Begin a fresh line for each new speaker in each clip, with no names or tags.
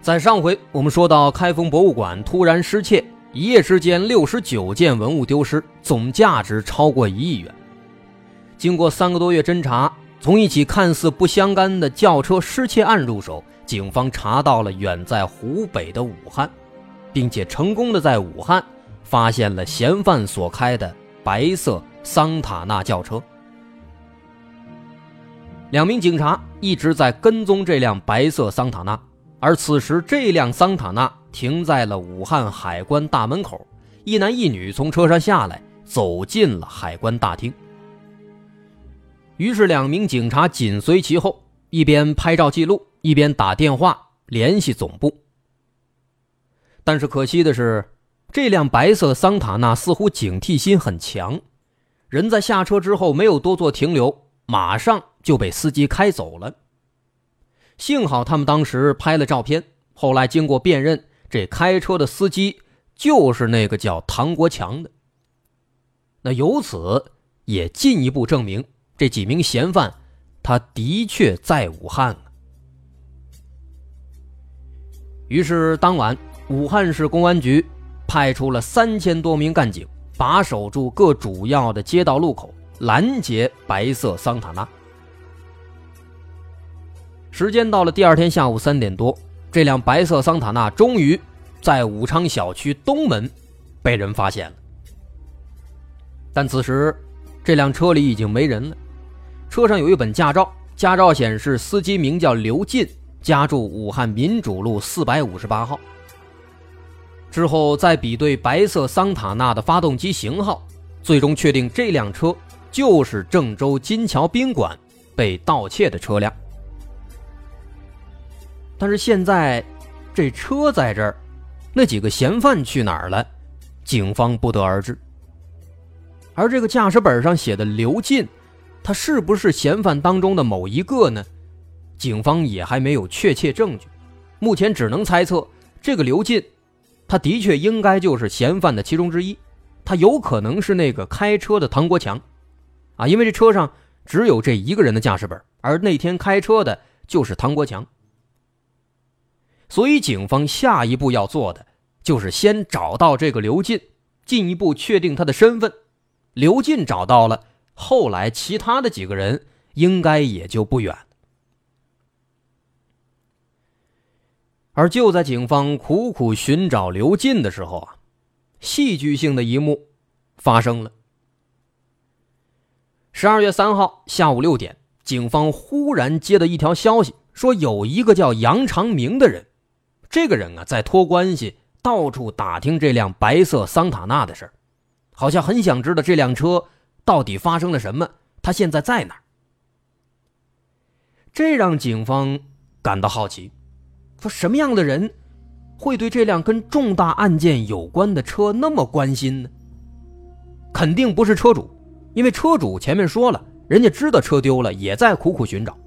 在上回我们说到，开封博物馆突然失窃，一夜之间六十九件文物丢失，总价值超过一亿元。经过三个多月侦查，从一起看似不相干的轿车失窃案入手，警方查到了远在湖北的武汉，并且成功的在武汉发现了嫌犯所开的白色。桑塔纳轿车，两名警察一直在跟踪这辆白色桑塔纳，而此时这辆桑塔纳停在了武汉海关大门口，一男一女从车上下来，走进了海关大厅。于是两名警察紧随其后，一边拍照记录，一边打电话联系总部。但是可惜的是，这辆白色桑塔纳似乎警惕心很强。人在下车之后没有多做停留，马上就被司机开走了。幸好他们当时拍了照片，后来经过辨认，这开车的司机就是那个叫唐国强的。那由此也进一步证明这几名嫌犯他的确在武汉于是当晚，武汉市公安局派出了三千多名干警。把守住各主要的街道路口，拦截白色桑塔纳。时间到了第二天下午三点多，这辆白色桑塔纳终于在武昌小区东门被人发现了。但此时，这辆车里已经没人了。车上有一本驾照，驾照显示司机名叫刘进，家住武汉民主路四百五十八号。之后再比对白色桑塔纳的发动机型号，最终确定这辆车就是郑州金桥宾馆被盗窃的车辆。但是现在，这车在这儿，那几个嫌犯去哪儿了？警方不得而知。而这个驾驶本上写的刘进，他是不是嫌犯当中的某一个呢？警方也还没有确切证据，目前只能猜测这个刘进。他的确应该就是嫌犯的其中之一，他有可能是那个开车的唐国强，啊，因为这车上只有这一个人的驾驶本，而那天开车的就是唐国强，所以警方下一步要做的就是先找到这个刘进，进一步确定他的身份。刘进找到了，后来其他的几个人应该也就不远。而就在警方苦苦寻找刘进的时候啊，戏剧性的一幕发生了。十二月三号下午六点，警方忽然接到一条消息，说有一个叫杨长明的人，这个人啊在托关系，到处打听这辆白色桑塔纳的事好像很想知道这辆车到底发生了什么，他现在在哪儿。这让警方感到好奇。说什么样的人会对这辆跟重大案件有关的车那么关心呢？肯定不是车主，因为车主前面说了，人家知道车丢了，也在苦苦寻找。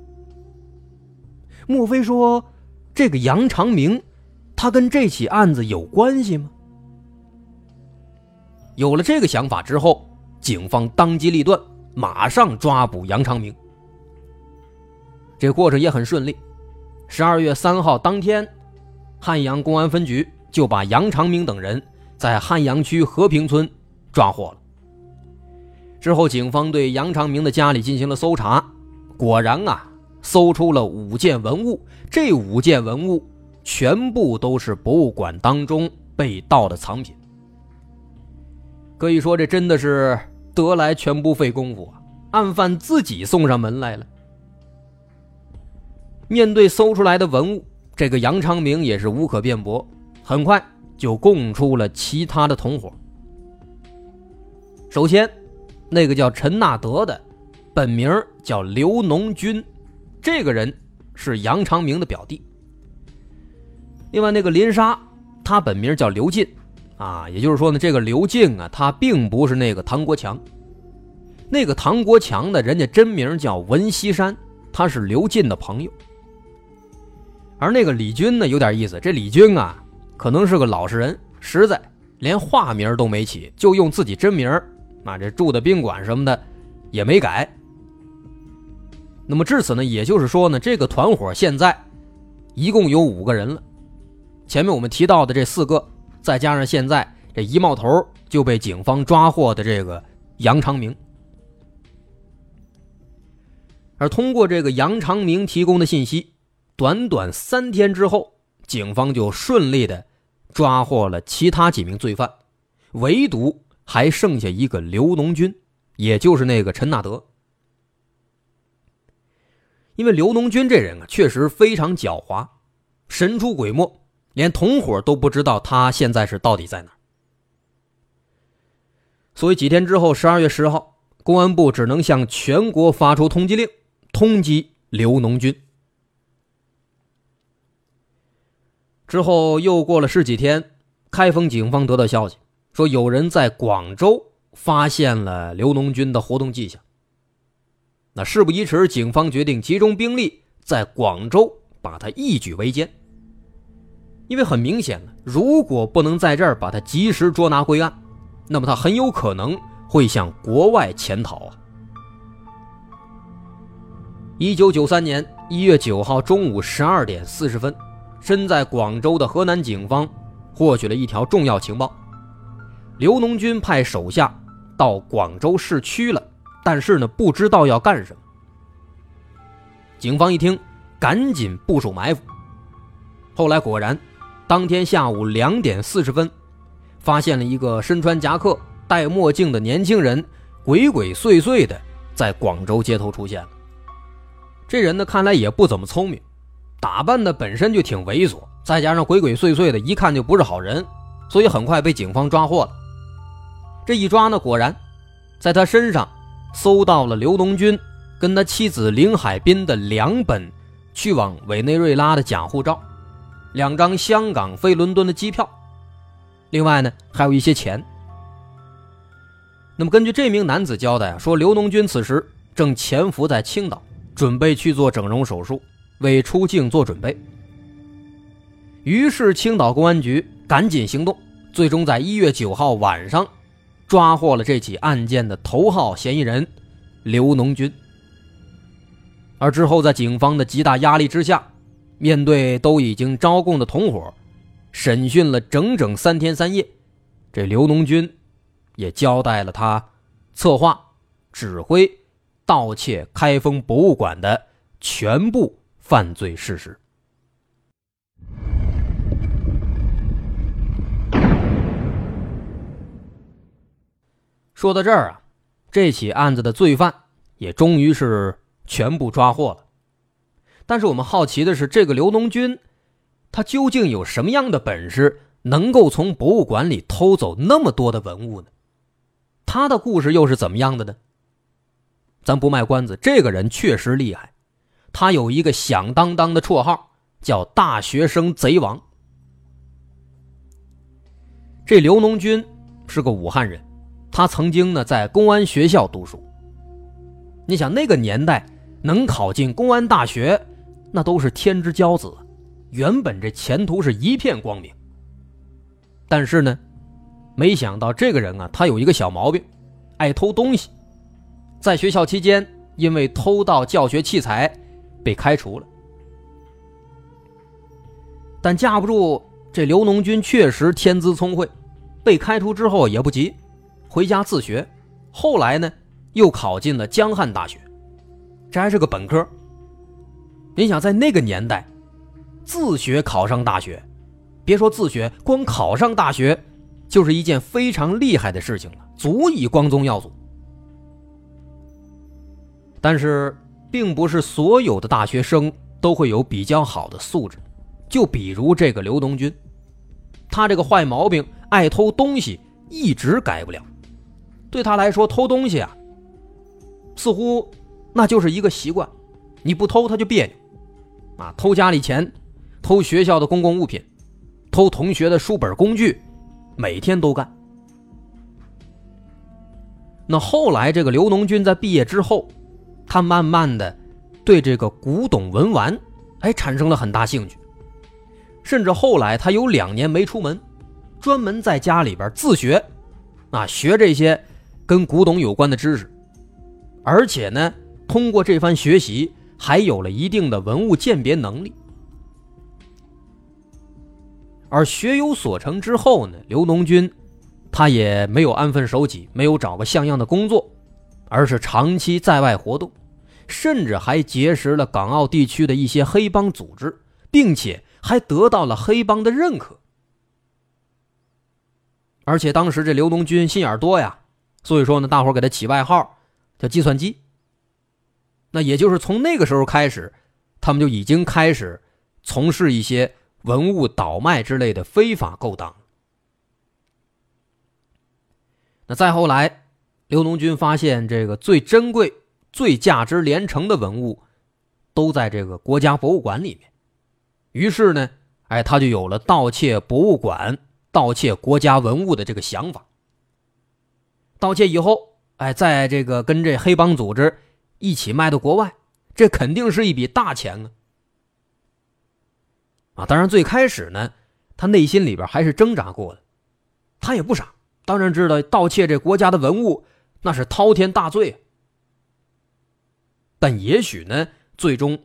莫非说这个杨长明，他跟这起案子有关系吗？有了这个想法之后，警方当机立断，马上抓捕杨长明。这过程也很顺利。十二月三号当天，汉阳公安分局就把杨长明等人在汉阳区和平村抓获了。之后，警方对杨长明的家里进行了搜查，果然啊，搜出了五件文物。这五件文物全部都是博物馆当中被盗的藏品。可以说，这真的是得来全不费工夫啊！案犯自己送上门来了。面对搜出来的文物，这个杨长明也是无可辩驳，很快就供出了其他的同伙。首先，那个叫陈纳德的，本名叫刘农军，这个人是杨长明的表弟。另外，那个林莎，她本名叫刘进，啊，也就是说呢，这个刘进啊，他并不是那个唐国强。那个唐国强呢，人家真名叫文西山，他是刘进的朋友。而那个李军呢，有点意思，这李军啊，可能是个老实人，实在连化名都没起，就用自己真名啊，这住的宾馆什么的也没改。那么至此呢，也就是说呢，这个团伙现在一共有五个人了。前面我们提到的这四个，再加上现在这一冒头就被警方抓获的这个杨长明，而通过这个杨长明提供的信息，短短三天之后，警方就顺利的抓获了其他几名罪犯，唯独还剩下一个刘农军，也就是那个陈纳德。因为刘农军这人啊，确实非常狡猾，神出鬼没。连同伙都不知道他现在是到底在哪所以几天之后，十二月十号，公安部只能向全国发出通缉令，通缉刘农军。之后又过了十几天，开封警方得到消息，说有人在广州发现了刘农军的活动迹象。那事不宜迟，警方决定集中兵力在广州把他一举围歼。因为很明显了，如果不能在这儿把他及时捉拿归案，那么他很有可能会向国外潜逃啊。一九九三年一月九号中午十二点四十分，身在广州的河南警方获取了一条重要情报：刘农军派手下到广州市区了，但是呢，不知道要干什么。警方一听，赶紧部署埋伏。后来果然。当天下午两点四十分，发现了一个身穿夹克、戴墨镜的年轻人，鬼鬼祟祟的在广州街头出现了。这人呢，看来也不怎么聪明，打扮的本身就挺猥琐，再加上鬼鬼祟祟的，一看就不是好人，所以很快被警方抓获了。这一抓呢，果然在他身上搜到了刘东军跟他妻子林海滨的两本去往委内瑞拉的假护照。两张香港飞伦敦的机票，另外呢还有一些钱。那么根据这名男子交代啊，说刘农军此时正潜伏在青岛，准备去做整容手术，为出境做准备。于是青岛公安局赶紧行动，最终在一月九号晚上抓获了这起案件的头号嫌疑人刘农军。而之后在警方的极大压力之下。面对都已经招供的同伙，审讯了整整三天三夜，这刘农军也交代了他策划、指挥盗窃开封博物馆的全部犯罪事实。说到这儿啊，这起案子的罪犯也终于是全部抓获了。但是我们好奇的是，这个刘农军，他究竟有什么样的本事，能够从博物馆里偷走那么多的文物呢？他的故事又是怎么样的呢？咱不卖关子，这个人确实厉害，他有一个响当当的绰号，叫“大学生贼王”。这刘农军是个武汉人，他曾经呢在公安学校读书。你想那个年代能考进公安大学？那都是天之骄子，原本这前途是一片光明。但是呢，没想到这个人啊，他有一个小毛病，爱偷东西。在学校期间，因为偷盗教学器材，被开除了。但架不住这刘农军确实天资聪慧，被开除之后也不急，回家自学。后来呢，又考进了江汉大学，这还是个本科。你想在那个年代，自学考上大学，别说自学，光考上大学就是一件非常厉害的事情了，足以光宗耀祖。但是，并不是所有的大学生都会有比较好的素质，就比如这个刘东军，他这个坏毛病，爱偷东西，一直改不了。对他来说，偷东西啊，似乎那就是一个习惯，你不偷他就别扭。啊，偷家里钱，偷学校的公共物品，偷同学的书本工具，每天都干。那后来，这个刘农军在毕业之后，他慢慢的对这个古董文玩，哎，产生了很大兴趣。甚至后来，他有两年没出门，专门在家里边自学，啊，学这些跟古董有关的知识。而且呢，通过这番学习，还有了一定的文物鉴别能力。而学有所成之后呢，刘农军。他也没有安分守己，没有找个像样的工作，而是长期在外活动，甚至还结识了港澳地区的一些黑帮组织，并且还得到了黑帮的认可。而且当时这刘农军心眼多呀，所以说呢，大伙给他起外号叫“计算机”。那也就是从那个时候开始，他们就已经开始从事一些文物倒卖之类的非法勾当。那再后来，刘农军发现这个最珍贵、最价值连城的文物，都在这个国家博物馆里面。于是呢，哎，他就有了盗窃博物馆、盗窃国家文物的这个想法。盗窃以后，哎，在这个跟这黑帮组织一起卖到国外，这肯定是一笔大钱啊！啊，当然最开始呢，他内心里边还是挣扎过的，他也不傻。当然知道盗窃这国家的文物那是滔天大罪，但也许呢，最终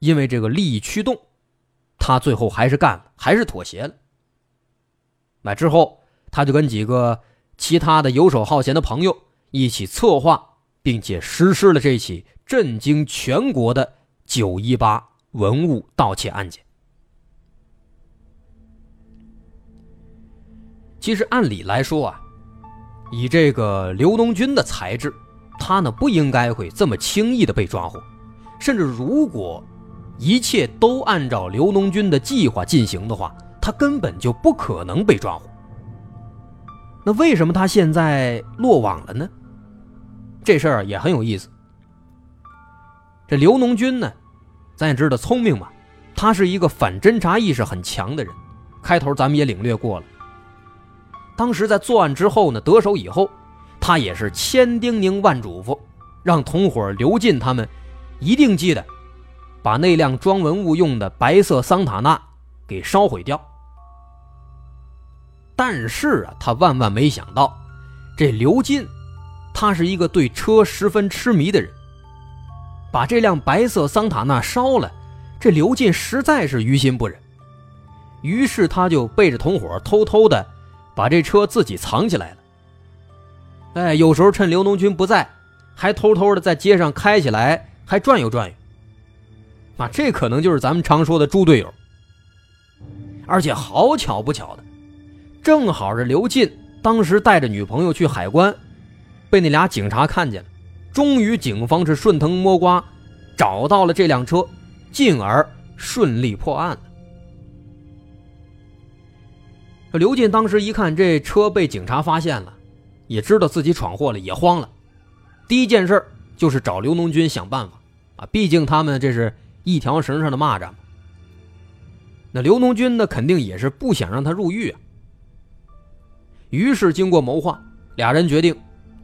因为这个利益驱动，他最后还是干了，还是妥协了。那之后，他就跟几个其他的游手好闲的朋友一起策划，并且实施了这起震惊全国的九一八文物盗窃案件。其实按理来说啊，以这个刘东军的才智，他呢不应该会这么轻易的被抓获。甚至如果一切都按照刘东军的计划进行的话，他根本就不可能被抓获。那为什么他现在落网了呢？这事儿也很有意思。这刘农军呢，咱也知道聪明嘛，他是一个反侦查意识很强的人。开头咱们也领略过了。当时在作案之后呢，得手以后，他也是千叮咛万嘱咐，让同伙刘进他们一定记得把那辆装文物用的白色桑塔纳给烧毁掉。但是啊，他万万没想到，这刘进他是一个对车十分痴迷的人，把这辆白色桑塔纳烧了，这刘进实在是于心不忍，于是他就背着同伙偷偷的。把这车自己藏起来了，哎，有时候趁刘农军不在，还偷偷的在街上开起来，还转悠转悠。啊，这可能就是咱们常说的猪队友。而且好巧不巧的，正好是刘进当时带着女朋友去海关，被那俩警察看见了。终于，警方是顺藤摸瓜，找到了这辆车，进而顺利破案了。刘进当时一看这车被警察发现了，也知道自己闯祸了，也慌了。第一件事就是找刘农军想办法啊，毕竟他们这是一条绳上的蚂蚱嘛。那刘农军呢，肯定也是不想让他入狱啊。于是经过谋划，俩人决定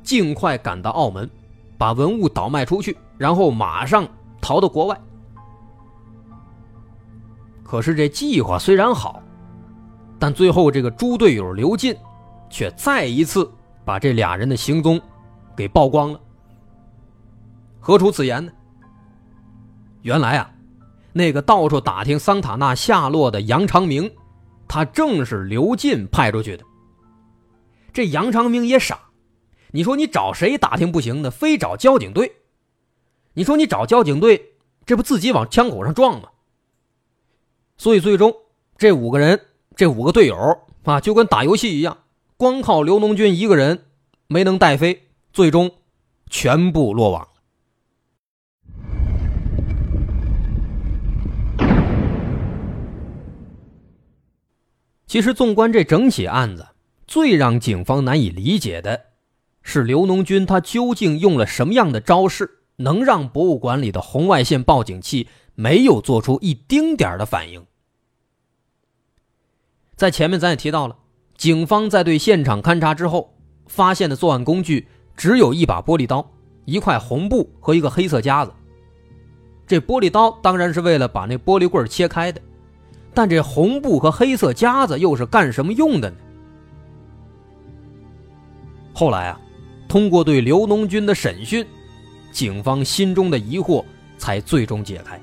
尽快赶到澳门，把文物倒卖出去，然后马上逃到国外。可是这计划虽然好。但最后，这个猪队友刘进，却再一次把这俩人的行踪给曝光了。何出此言呢？原来啊，那个到处打听桑塔纳下落的杨长明，他正是刘进派出去的。这杨长明也傻，你说你找谁打听不行呢？非找交警队。你说你找交警队，这不自己往枪口上撞吗？所以最终这五个人。这五个队友啊，就跟打游戏一样，光靠刘农军一个人没能带飞，最终全部落网。其实，纵观这整起案子，最让警方难以理解的是刘农军他究竟用了什么样的招式，能让博物馆里的红外线报警器没有做出一丁点的反应。在前面咱也提到了，警方在对现场勘查之后，发现的作案工具只有一把玻璃刀、一块红布和一个黑色夹子。这玻璃刀当然是为了把那玻璃棍切开的，但这红布和黑色夹子又是干什么用的呢？后来啊，通过对刘农军的审讯，警方心中的疑惑才最终解开。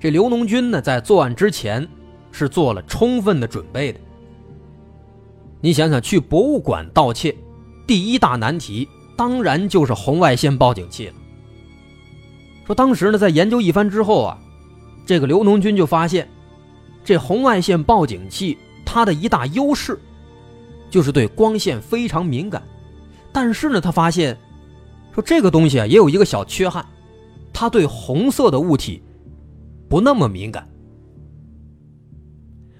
这刘农军呢，在作案之前是做了充分的准备的。你想想，去博物馆盗窃，第一大难题当然就是红外线报警器了。说当时呢，在研究一番之后啊，这个刘农军就发现，这红外线报警器它的一大优势，就是对光线非常敏感。但是呢，他发现，说这个东西啊也有一个小缺憾，它对红色的物体不那么敏感。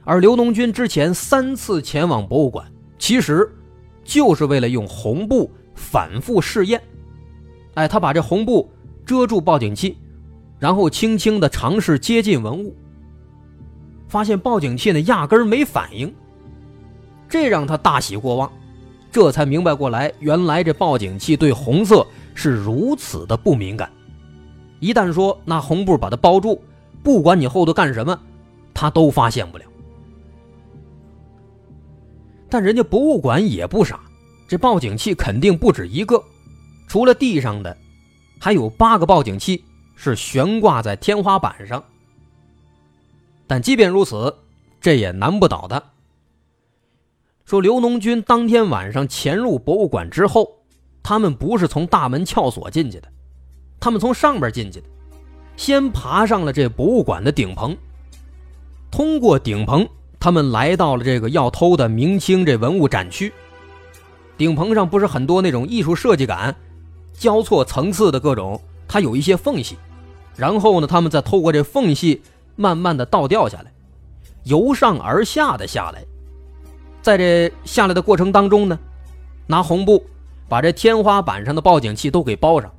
而刘农军之前三次前往博物馆，其实就是为了用红布反复试验。哎，他把这红布。遮住报警器，然后轻轻的尝试接近文物，发现报警器呢压根儿没反应，这让他大喜过望，这才明白过来，原来这报警器对红色是如此的不敏感，一旦说拿红布把它包住，不管你后头干什么，他都发现不了。但人家博物馆也不傻，这报警器肯定不止一个，除了地上的。还有八个报警器是悬挂在天花板上，但即便如此，这也难不倒他。说刘农军当天晚上潜入博物馆之后，他们不是从大门撬锁进去的，他们从上边进去的，先爬上了这博物馆的顶棚。通过顶棚，他们来到了这个要偷的明清这文物展区。顶棚上不是很多那种艺术设计感。交错层次的各种，它有一些缝隙，然后呢，他们再透过这缝隙慢慢的倒掉下来，由上而下的下来，在这下来的过程当中呢，拿红布把这天花板上的报警器都给包上，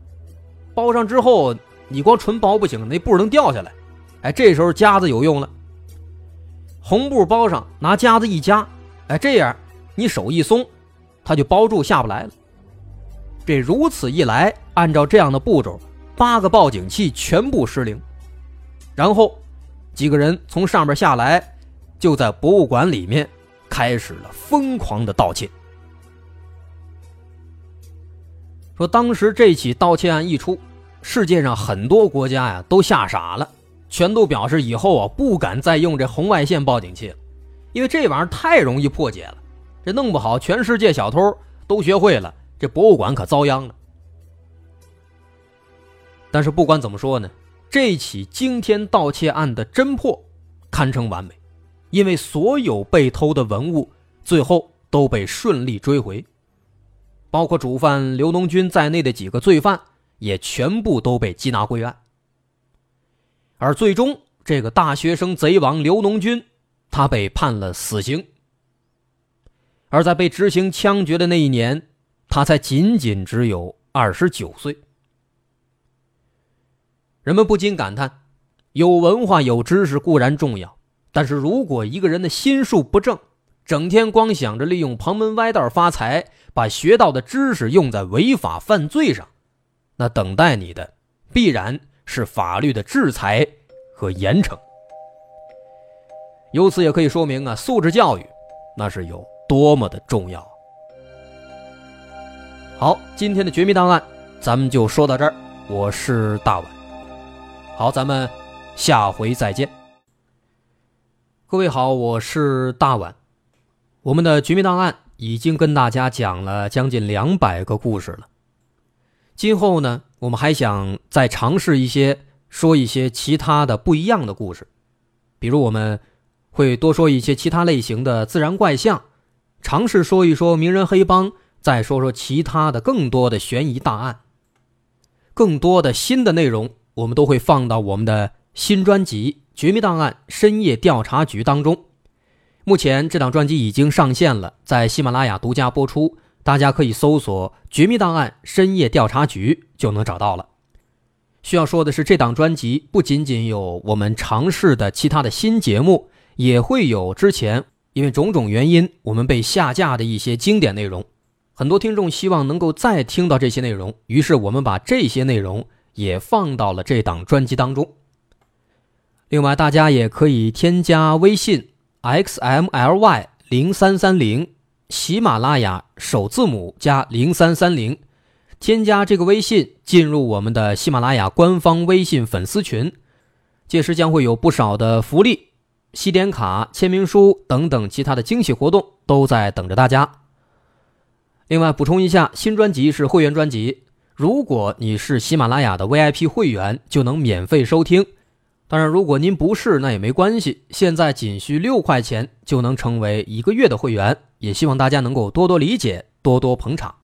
包上之后，你光纯包不行，那布能掉下来，哎，这时候夹子有用了，红布包上，拿夹子一夹，哎，这样你手一松，它就包住下不来了。这如此一来，按照这样的步骤，八个报警器全部失灵，然后几个人从上面下来，就在博物馆里面开始了疯狂的盗窃。说当时这起盗窃案一出，世界上很多国家呀都吓傻了，全都表示以后啊不敢再用这红外线报警器了，因为这玩意儿太容易破解了，这弄不好全世界小偷都学会了。这博物馆可遭殃了。但是不管怎么说呢，这起惊天盗窃案的侦破堪称完美，因为所有被偷的文物最后都被顺利追回，包括主犯刘农军在内的几个罪犯也全部都被缉拿归案。而最终，这个大学生贼王刘农军，他被判了死刑。而在被执行枪决的那一年。他才仅仅只有二十九岁，人们不禁感叹：有文化、有知识固然重要，但是如果一个人的心术不正，整天光想着利用旁门歪道发财，把学到的知识用在违法犯罪上，那等待你的必然是法律的制裁和严惩。由此也可以说明啊，素质教育那是有多么的重要。好，今天的绝密档案，咱们就说到这儿。我是大碗，好，咱们下回再见。各位好，我是大碗。我们的绝密档案已经跟大家讲了将近两百个故事了。今后呢，我们还想再尝试一些，说一些其他的不一样的故事，比如我们会多说一些其他类型的自然怪象，尝试说一说名人黑帮。再说说其他的更多的悬疑大案，更多的新的内容，我们都会放到我们的新专辑《绝密档案：深夜调查局》当中。目前这档专辑已经上线了，在喜马拉雅独家播出，大家可以搜索《绝密档案：深夜调查局》就能找到了。需要说的是，这档专辑不仅仅有我们尝试的其他的新节目，也会有之前因为种种原因我们被下架的一些经典内容。很多听众希望能够再听到这些内容，于是我们把这些内容也放到了这档专辑当中。另外，大家也可以添加微信 xmly 零三三零，喜马拉雅首字母加零三三零，添加这个微信进入我们的喜马拉雅官方微信粉丝群，届时将会有不少的福利、西点卡、签名书等等其他的惊喜活动都在等着大家。另外补充一下，新专辑是会员专辑，如果你是喜马拉雅的 VIP 会员，就能免费收听。当然，如果您不是，那也没关系，现在仅需六块钱就能成为一个月的会员。也希望大家能够多多理解，多多捧场。